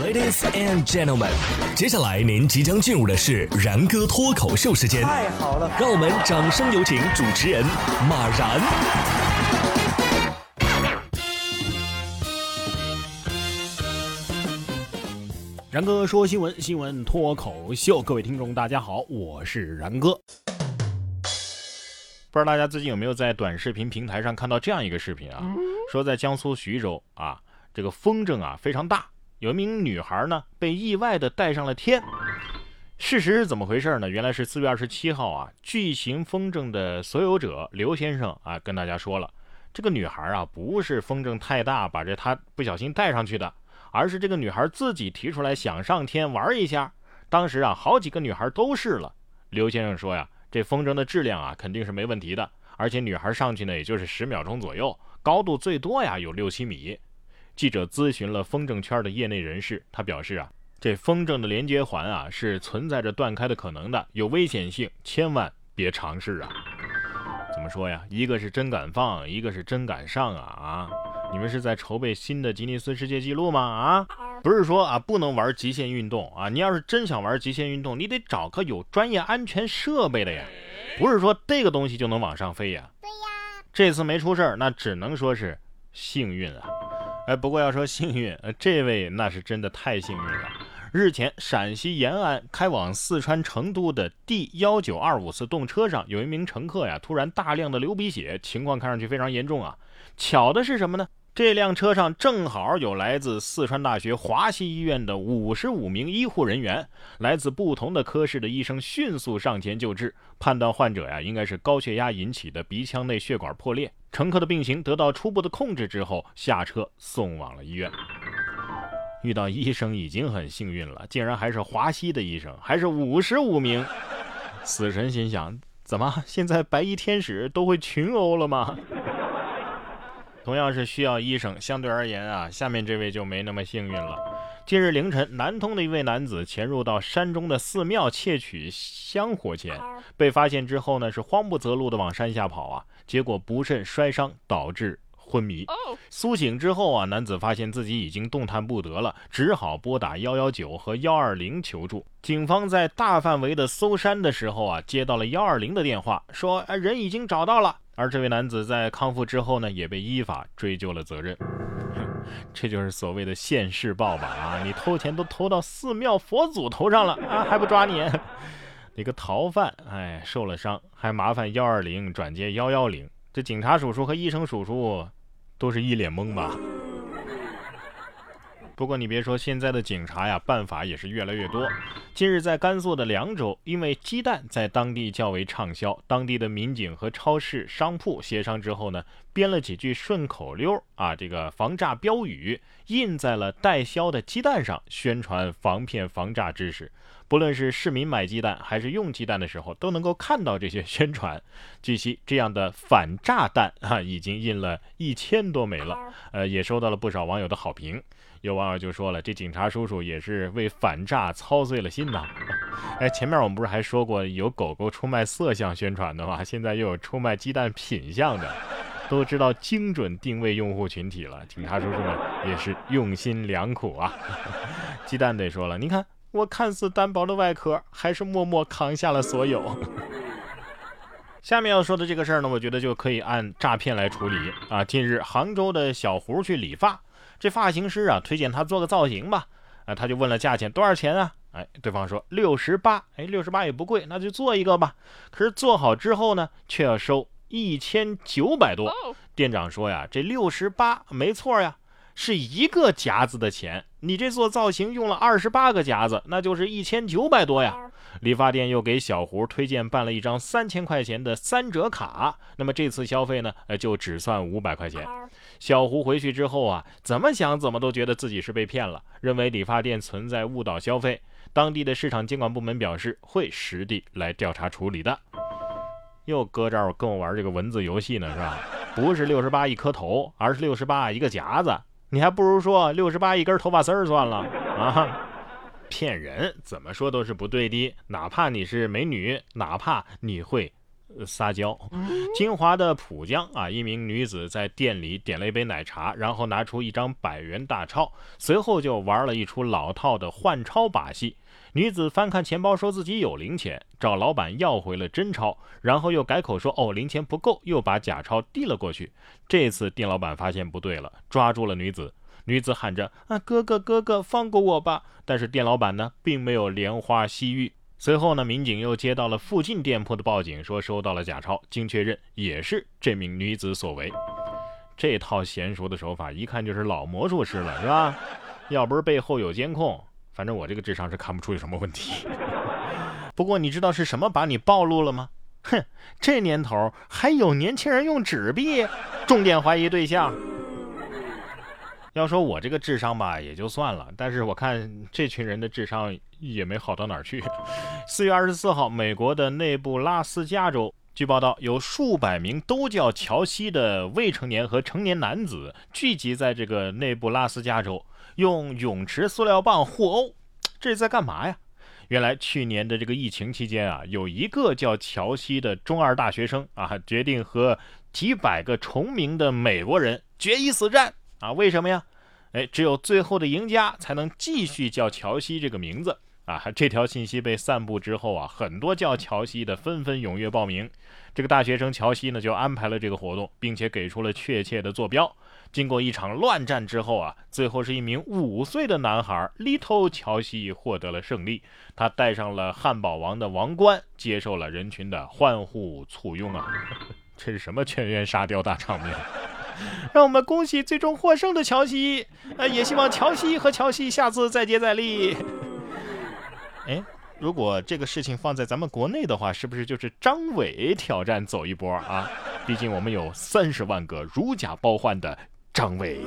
Ladies and gentlemen，接下来您即将进入的是然哥脱口秀时间。太好了，让我们掌声有请主持人马然。然哥说新闻，新闻脱口秀，各位听众大家好，我是然哥。不知道大家最近有没有在短视频平台上看到这样一个视频啊？说在江苏徐州啊，这个风筝啊非常大，有一名女孩呢被意外的带上了天。事实是怎么回事呢？原来是四月二十七号啊，巨型风筝的所有者刘先生啊跟大家说了，这个女孩啊不是风筝太大把这她不小心带上去的。而是这个女孩自己提出来想上天玩一下，当时啊，好几个女孩都试了。刘先生说呀，这风筝的质量啊肯定是没问题的，而且女孩上去呢也就是十秒钟左右，高度最多呀有六七米。记者咨询了风筝圈的业内人士，他表示啊，这风筝的连接环啊是存在着断开的可能的，有危险性，千万别尝试啊。怎么说呀？一个是真敢放，一个是真敢上啊啊！你们是在筹备新的吉尼斯世界纪录吗？啊，不是说啊不能玩极限运动啊，你要是真想玩极限运动，你得找个有专业安全设备的呀，不是说这个东西就能往上飞呀。对呀，这次没出事儿，那只能说是幸运啊。哎，不过要说幸运，呃，这位那是真的太幸运了。日前，陕西延安开往四川成都的 D 幺九二五次动车上，有一名乘客呀，突然大量的流鼻血，情况看上去非常严重啊。巧的是什么呢？这辆车上正好有来自四川大学华西医院的五十五名医护人员，来自不同的科室的医生迅速上前救治，判断患者呀应该是高血压引起的鼻腔内血管破裂。乘客的病情得到初步的控制之后，下车送往了医院。遇到医生已经很幸运了，竟然还是华西的医生，还是五十五名。死神心想：怎么现在白衣天使都会群殴了吗？同样是需要医生，相对而言啊，下面这位就没那么幸运了。近日凌晨，南通的一位男子潜入到山中的寺庙窃取香火钱，被发现之后呢，是慌不择路的往山下跑啊，结果不慎摔伤，导致昏迷。苏醒之后啊，男子发现自己已经动弹不得了，只好拨打幺幺九和幺二零求助。警方在大范围的搜山的时候啊，接到了幺二零的电话，说人已经找到了。而这位男子在康复之后呢，也被依法追究了责任。这就是所谓的现世报吧？啊，你偷钱都偷到寺庙佛祖头上了啊，还不抓你？你个逃犯！哎，受了伤还麻烦幺二零转接幺幺零，这警察叔叔和医生叔叔都是一脸懵吧？不过你别说，现在的警察呀，办法也是越来越多。近日，在甘肃的凉州，因为鸡蛋在当地较为畅销，当地的民警和超市商铺协商之后呢，编了几句顺口溜啊，这个防诈标语印在了代销的鸡蛋上，宣传防骗防诈知识。不论是市民买鸡蛋还是用鸡蛋的时候，都能够看到这些宣传。据悉，这样的反诈蛋啊，已经印了一千多枚了，呃，也收到了不少网友的好评。有网友就说了：“这警察叔叔也是为反诈操碎了心呐！”哎，前面我们不是还说过有狗狗出卖色相宣传的吗？现在又有出卖鸡蛋品相的，都知道精准定位用户群体了。警察叔叔们也是用心良苦啊！鸡蛋得说了，你看我看似单薄的外壳，还是默默扛下了所有。下面要说的这个事儿呢，我觉得就可以按诈骗来处理啊。近日，杭州的小胡去理发。这发型师啊，推荐他做个造型吧，啊，他就问了价钱多少钱啊？哎，对方说六十八，哎，六十八也不贵，那就做一个吧。可是做好之后呢，却要收一千九百多。店长说呀，这六十八没错呀。是一个夹子的钱，你这做造型用了二十八个夹子，那就是一千九百多呀。理发店又给小胡推荐办了一张三千块钱的三折卡，那么这次消费呢，呃，就只算五百块钱。小胡回去之后啊，怎么想怎么都觉得自己是被骗了，认为理发店存在误导消费。当地的市场监管部门表示会实地来调查处理的。又搁这儿跟我玩这个文字游戏呢，是吧？不是六十八一颗头，而是六十八一个夹子。你还不如说六十八一根头发丝儿算了啊！骗人，怎么说都是不对的。哪怕你是美女，哪怕你会撒娇。金华的浦江啊，一名女子在店里点了一杯奶茶，然后拿出一张百元大钞，随后就玩了一出老套的换钞把戏。女子翻看钱包，说自己有零钱，找老板要回了真钞，然后又改口说哦零钱不够，又把假钞递了过去。这次店老板发现不对了，抓住了女子。女子喊着啊哥哥哥哥放过我吧！但是店老板呢，并没有怜花惜玉。随后呢，民警又接到了附近店铺的报警，说收到了假钞，经确认也是这名女子所为。这套娴熟的手法，一看就是老魔术师了，是吧？要不是背后有监控，反正我这个智商是看不出有什么问题。不过你知道是什么把你暴露了吗？哼，这年头还有年轻人用纸币，重点怀疑对象。要说我这个智商吧，也就算了，但是我看这群人的智商也没好到哪儿去。四月二十四号，美国的内布拉斯加州，据报道，有数百名都叫乔西的未成年和成年男子聚集在这个内布拉斯加州，用泳池塑料棒互殴，这是在干嘛呀？原来去年的这个疫情期间啊，有一个叫乔西的中二大学生啊，决定和几百个重名的美国人决一死战。啊，为什么呀？哎，只有最后的赢家才能继续叫乔西这个名字啊！这条信息被散布之后啊，很多叫乔西的纷纷踊跃报名。这个大学生乔西呢，就安排了这个活动，并且给出了确切的坐标。经过一场乱战之后啊，最后是一名五岁的男孩 Little 乔西获得了胜利。他戴上了汉堡王的王冠，接受了人群的欢呼簇拥啊！这是什么全员沙雕大场面？让我们恭喜最终获胜的乔西，呃，也希望乔西和乔西下次再接再厉。哎，如果这个事情放在咱们国内的话，是不是就是张伟挑战走一波啊？毕竟我们有三十万个如假包换的张伟。